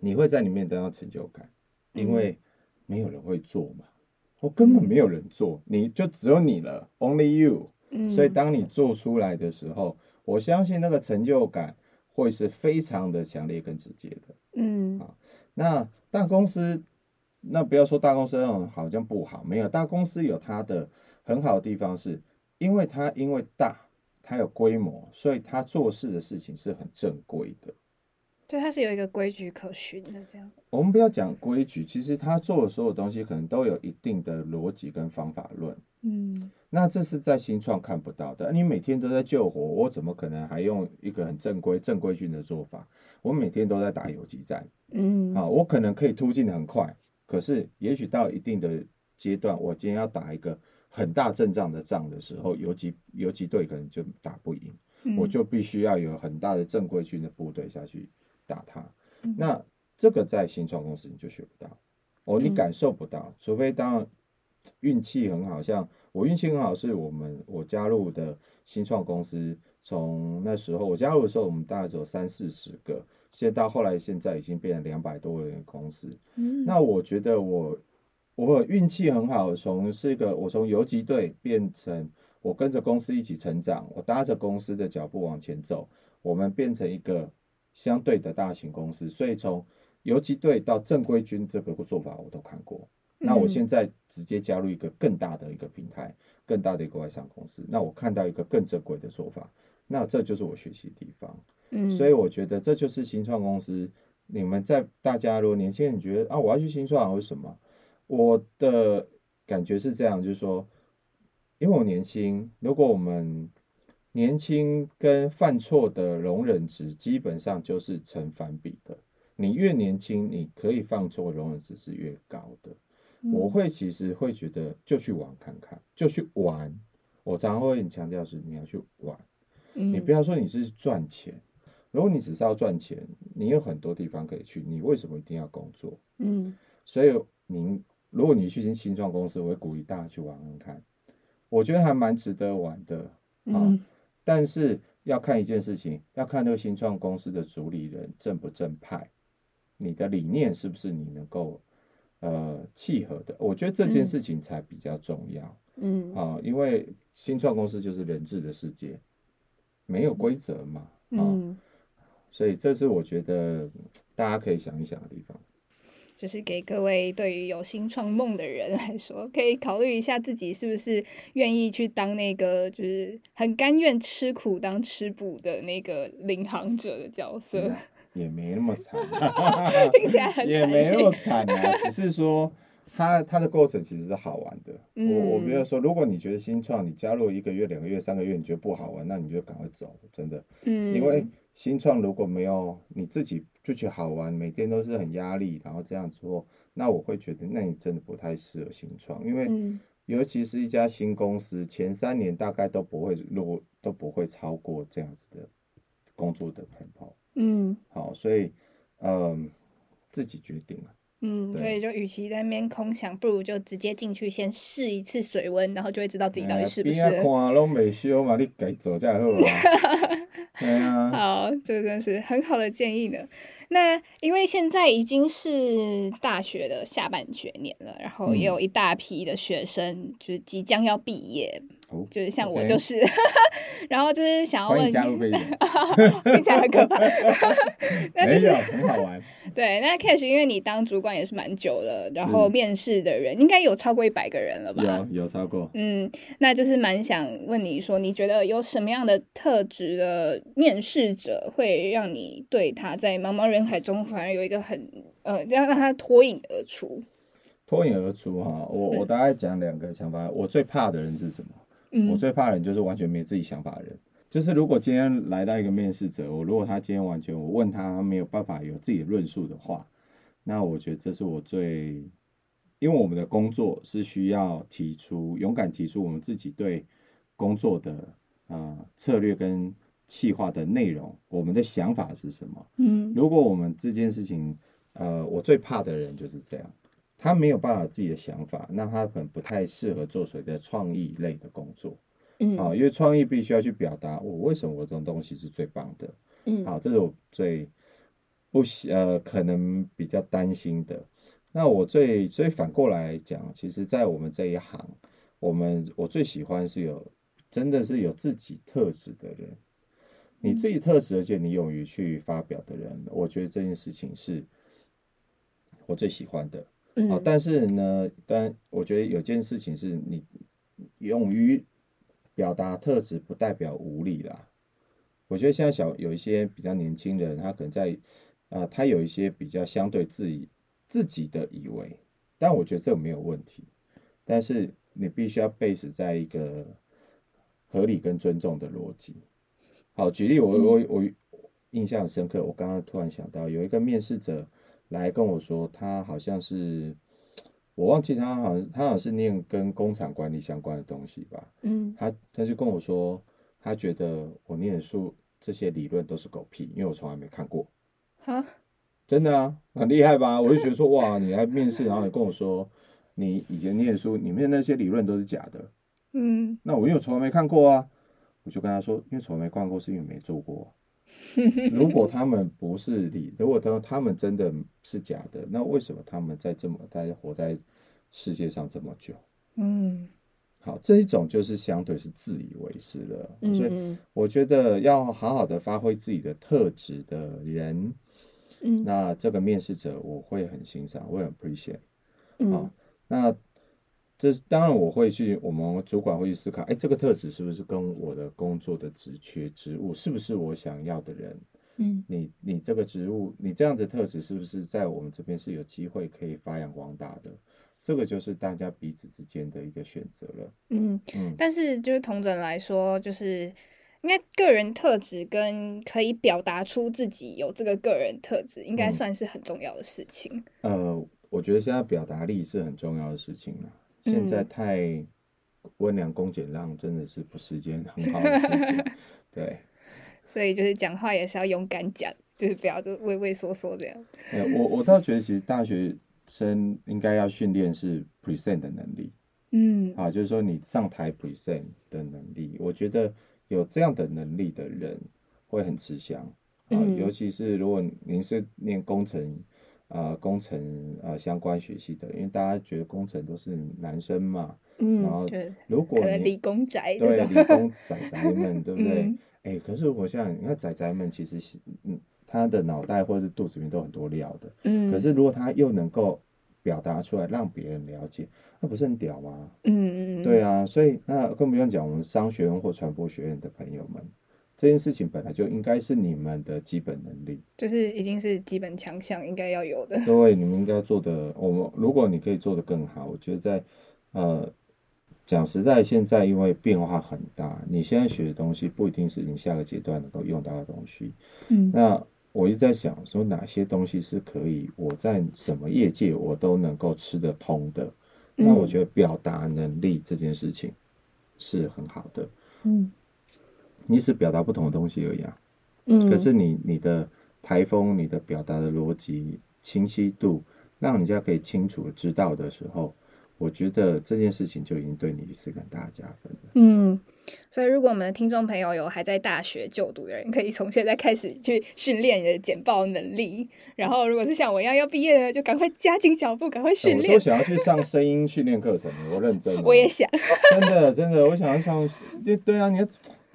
你会在里面得到成就感，因为没有人会做嘛，我根本没有人做，你就只有你了，only you。嗯所以当你做出来的时候，我相信那个成就感会是非常的强烈跟直接的。嗯那大公司，那不要说大公司那种好像不好，没有大公司有它的很好的地方是，因为它因为大，它有规模，所以它做事的事情是很正规的。对它是有一个规矩可循的这样。我们不要讲规矩，其实他做的所有东西可能都有一定的逻辑跟方法论。嗯那这是在新创看不到的。你每天都在救火，我怎么可能还用一个很正规、正规军的做法？我每天都在打游击战，嗯啊，我可能可以突进的很快，可是也许到一定的阶段，我今天要打一个很大阵仗的仗的时候，游击游击队可能就打不赢，嗯。我就必须要有很大的正规军的部队下去打他。嗯。那这个在新创公司你就学不到，哦，你嗯感受不到，除非当运气很好，像我运气很好，是我们我加入的新创公司，从那时候我加入的时候，我们大概只有三四十个，现在到后来现在已经变成两百多人的公司。嗯。那我觉得我我运气很好，从是一个我从游击队变成我跟着公司一起成长，我搭着公司的脚步往前走，我们变成一个相对的大型公司，所以从游击队到正规军这个做法我都看过。那我嗯现在直接加入一个更大的一个平台，更大的一个外商公司，那我看到一个更正规的做法，那这就是我学习的地方。嗯所以我觉得这就是新创公司。你们在大家如果年轻人觉得啊，我要去新创为什么？我的感觉是这样，就是说，因为我年轻，如果我们年轻跟犯错的容忍值基本上就是成反比的。你越年轻，你可以犯错容忍值是越高的。我会其实会觉得就去玩看看，就去玩。我常常会很强调是你要去玩，你不要说你是赚钱。如果你只是要赚钱，你有很多地方可以去，你为什么一定要工作？嗯，所以您如果你去新新创公司，我会鼓励大家去玩玩看，我觉得还蛮值得玩的啊。嗯但是要看一件事情，要看那个新创公司的主理人正不正派，你的理念是不是你能够呃契合的？我觉得这件事情才比较重要。嗯啊，因为新创公司就是人治的世界，没有规则嘛，啊，嗯所以这是我觉得嗯大家可以想一想的地方。就是给各位对于有新创梦的人来说，可以考虑一下自己是不是愿意去当那个就是很甘愿吃苦当吃补的那个领航者的角色，也没那么惨，听起来很惨 也没那么惨啊，只是说它它的过程其实是好玩的。我我没有说，如果你觉得新创你加入一个月、两个月、三个月你觉得不好玩，那你就赶快走，真的。嗯，因为新创如果没有你自己就觉得好玩，每天都是很压力，然后这样做，那我会觉得那你真的不太适合新创，因为嗯尤其是一家新公司，前三年大概都不会落都不会超过这样子的工作的 tempo。嗯好，所以嗯，自己决定了。嗯所以就与其在那边空想，不如就直接进去先试一次水温，然后就会知道自己到底是不适哎边合。啊看拢未修嘛，你改走才好啊。好，这真是很好的建议呢。那因为现在已经是大学的下半学年了，然后也嗯有一大批的学生就是即将要毕业，哦就是像我就是，然后就是想要问欢迎，加入贝姐，听起来很可怕。那就是很好玩。对，那 Cash，因为你当主管也是蛮久了，然后面试的人应该有超过一百个人了吧？有有超过，嗯，那就是蛮想问你说，你觉得有什么样的特质的面试者会让你对他在茫茫人海中反而有一个很呃，要让他脱颖而出？脱颖而出哈。我我大概讲两个想法。我最怕的人是什么？我嗯最怕的人就是完全没有自己想法的人。就是如果今天来到一个面试者，我如果他今天完全我问他他没有办法有自己的论述的话，那我觉得这是我最，因为我们的工作是需要提出勇敢提出我们自己对工作的呃策略跟计划的内容，我们的想法是什么。嗯如果我们这件事情，呃，我最怕的人就是这样，他没有办法有自己的想法，那他可能不太适合做所谓的创意类的工作。嗯啊，因为创意必须要去表达我为什么我这种东西是最棒的。嗯好，这是我最不喜呃可能比较担心的。那我最所以反过来讲，其实，在我们这一行，我们我最喜欢是有真的是有自己特质的人，你自己特质而且你勇于去发表的人，我觉得这件事情是我最喜欢的。嗯好，但是呢，但我觉得有件事情是你勇于表达特质，不代表无理啦。我觉得现在小有一些比较年轻人，他可能在啊、他有一些比较相对自己自己的以为，但我觉得这个没有问题。但是你必须要 base 在一个合理跟尊重的逻辑。好，举例我我我印象很深刻，我刚刚突然想到有一个面试者来跟我说，他好像是我忘记他好像他好像是念跟工厂管理相关的东西吧，嗯他他就跟我说，他觉得我念的书这些理论都是狗屁，因为我从来没看过。好，真的啊，很厉害吧？我就觉得说，哇，你来面试，然后你跟我说你以前念的书里面那些理论都是假的，嗯那我因为我从来没看过啊，我就跟他说，因为从来没看过，是因为没做过。如果他们不是理，如果他他们真的是假的，那为什么他们在这么在活在世界上这么久？嗯。好，这一种就是相对是自以为是了，所以嗯。我觉得要好好的发挥自己的特质的人，嗯。那这个面试者我会很欣赏，我会很 appreciate。嗯。好那这是当然我会去，我们主管会去思考，哎，这个特质是不是跟我的工作的职缺职务是不是我想要的人？嗯你你这个职务，你这样的特质是不是在我们这边是有机会可以发扬光大的？这个就是大家彼此之间的一个选择了。嗯嗯，但是就是同整来说，就是应该个人特质跟可以表达出自己有这个个人特质，应该嗯算是很重要的事情。呃，我觉得现在表达力是很重要的事情了。现在嗯太温良恭俭让，真的是不是一件很好的事情。对，所以就是讲话也是要勇敢讲，就是不要就畏畏缩缩这样。呃，我我倒觉得其实大学生应该要训练是 present 的能力嗯啊，就是说你上台 present 的能力，我觉得有这样的能力的人会很吃香啊，嗯尤其是如果您是念工程。啊、工程啊、相关学系的，因为大家觉得工程都是男生嘛，嗯然后如果你理工对。理工仔仔们，对不对？嗯哎、可是我想，你看仔仔们其实是，嗯，他的脑袋或者是肚子里面都很多料的。嗯，可是如果他又能够表达出来，让别人了解，那不是很屌吗？嗯嗯，对啊，所以那更不用讲我们商学院或传播学院的朋友们，这件事情本来就应该是你们的基本能力。就是已经是基本强项，应该要有的。各位，你们应该做的，我们如果你可以做得更好，我觉得在呃讲实在，现在因为变化很大，你现在学的东西不一定是你下个阶段能够用到的东西。嗯那我一直在想，说哪些东西是可以我在什么业界我都能够吃得通的。那我觉得表达能力这件事情是很好的，嗯你只表达不同的东西而已啊。嗯，可是你你的台风、你的表达的逻辑清晰度，让人家可以清楚的知道的时候，我觉得这件事情就已经对你是个很大的加分了。嗯，所以如果我们的听众朋友有还在大学就读的人，可以从现在开始去训练你的简报能力。然后，如果是像我一样要毕业的，就赶快加紧脚步，赶快训练我都。想要去上声音训练课程，我认真 哦。我也想，真的真的，我想要上，对对啊，你要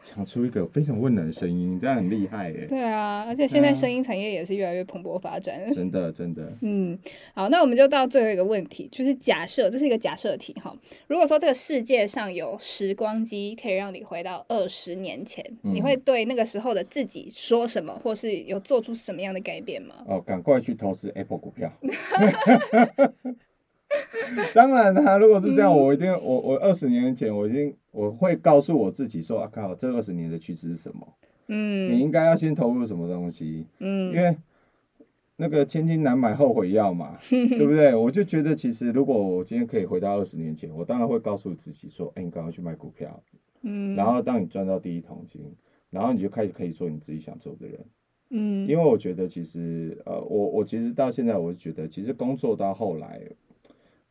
讲出一个非常温暖的声音，这样很厉害耶！对啊，而且现在声音产业也是越来越蓬勃发展。真的真的，嗯，好，那我们就到最后一个问题，就是假设这是一个假设题哈。如果说这个世界上有时光机可以让你回到二十年前，你嗯会对那个时候的自己说什么，或是有做出什么样的改变吗？哦，赶快去投资 Apple 股票。当然啦、如果是这样，我一定我我二十年前我已经我会告诉我自己说啊靠，这二十年的趋势是什么？嗯你嗯应该要先投入什么东西？嗯因嗯为那个千金难买后悔药嘛，对不对？我就觉得其实如果我今天可以回到二十年前，我当然会告诉自己说，哎，你赶快去买股票，嗯，然后当你赚到第一桶金，然后你就开始可以做你自己想做的人。嗯因为我觉得其实呃，我我其实到现在，我就觉得其实工作到后来，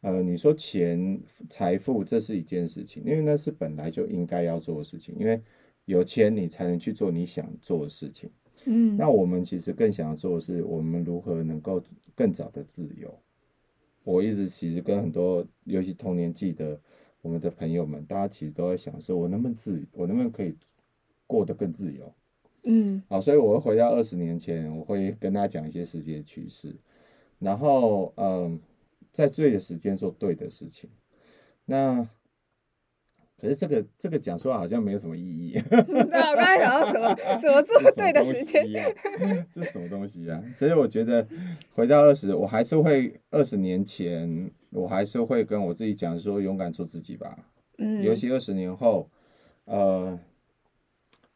呃，你说钱财富这是一件事情，因为那是本来就应该要做的事情，因为有钱你才能去做你想做的事情。嗯那我们其实更想要做的是，我们如何能够更早的自由。我一直其实跟很多，尤其同年纪的我们的朋友们，大家其实都在想说，我能不能自，我能不能可以过得更自由？嗯好，所以我会回到二十年前，我会跟大家讲一些世界的趋势，然后嗯，在对的时间做对的事情。那可是这个这个讲出来好像没有什么意义。对啊，我刚才想到什么怎么做对的时间，啊？这是什么东西啊？所以我觉得回到二十，我还是会二十年前，我还是会跟我自己讲说，勇敢做自己吧。嗯尤其二十年后，呃，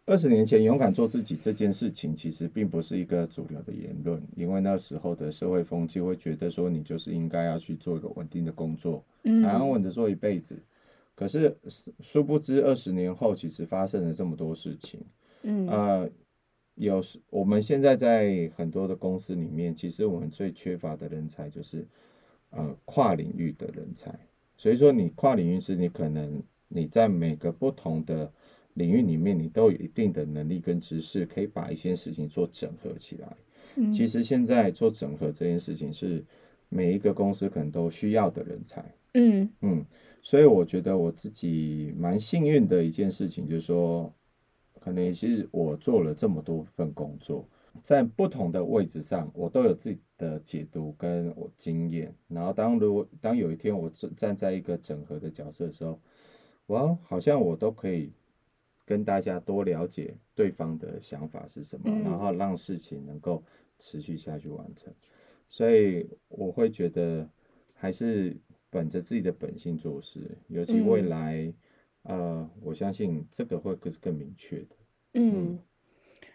二十年前勇敢做自己这件事情，其实并不是一个主流的言论，因为那时候的社会风气会觉得说，你就是应该要去做一个稳定的工作，嗯安安稳的做一辈子。可是殊殊不知，二十年后其实发生了这么多事情。嗯呃，有时我们现在在很多的公司里面，其实我们最缺乏的人才就是呃跨领域的人才。所以说，你跨领域是你可能你在每个不同的领域里面，你都有一定的能力跟知识，可以把一些事情做整合起来。嗯其实现在做整合这件事情是每一个公司可能都需要的人才。嗯嗯，所以我觉得我自己蛮幸运的一件事情，就是说，可能也是我做了这么多份工作，在不同的位置上，我都有自己的解读跟我经验。然后当如果当有一天我站站在一个整合的角色的时候，我好像我都可以跟大家多了解对方的想法是什么，嗯然后让事情能够持续下去完成。所以我会觉得还是本着自己的本性做事，尤其未嗯来，呃，我相信这个会更更明确的。嗯，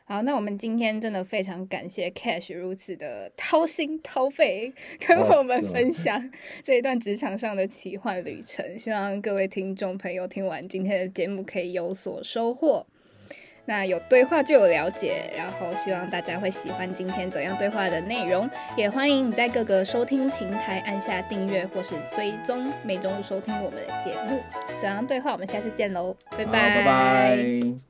好，那我们今天真的非常感谢 Cash 如此的掏心掏肺 跟哦我们分享这一段职场上的奇幻旅程。希望各位听众朋友听完今天的节目可以有所收获。那有对话就有了解，然后希望大家会喜欢今天怎样对话的内容，也欢迎你在各个收听平台按下订阅或是追踪，每周五收听我们的节目。怎样对话，我们下次见喽，拜好拜拜。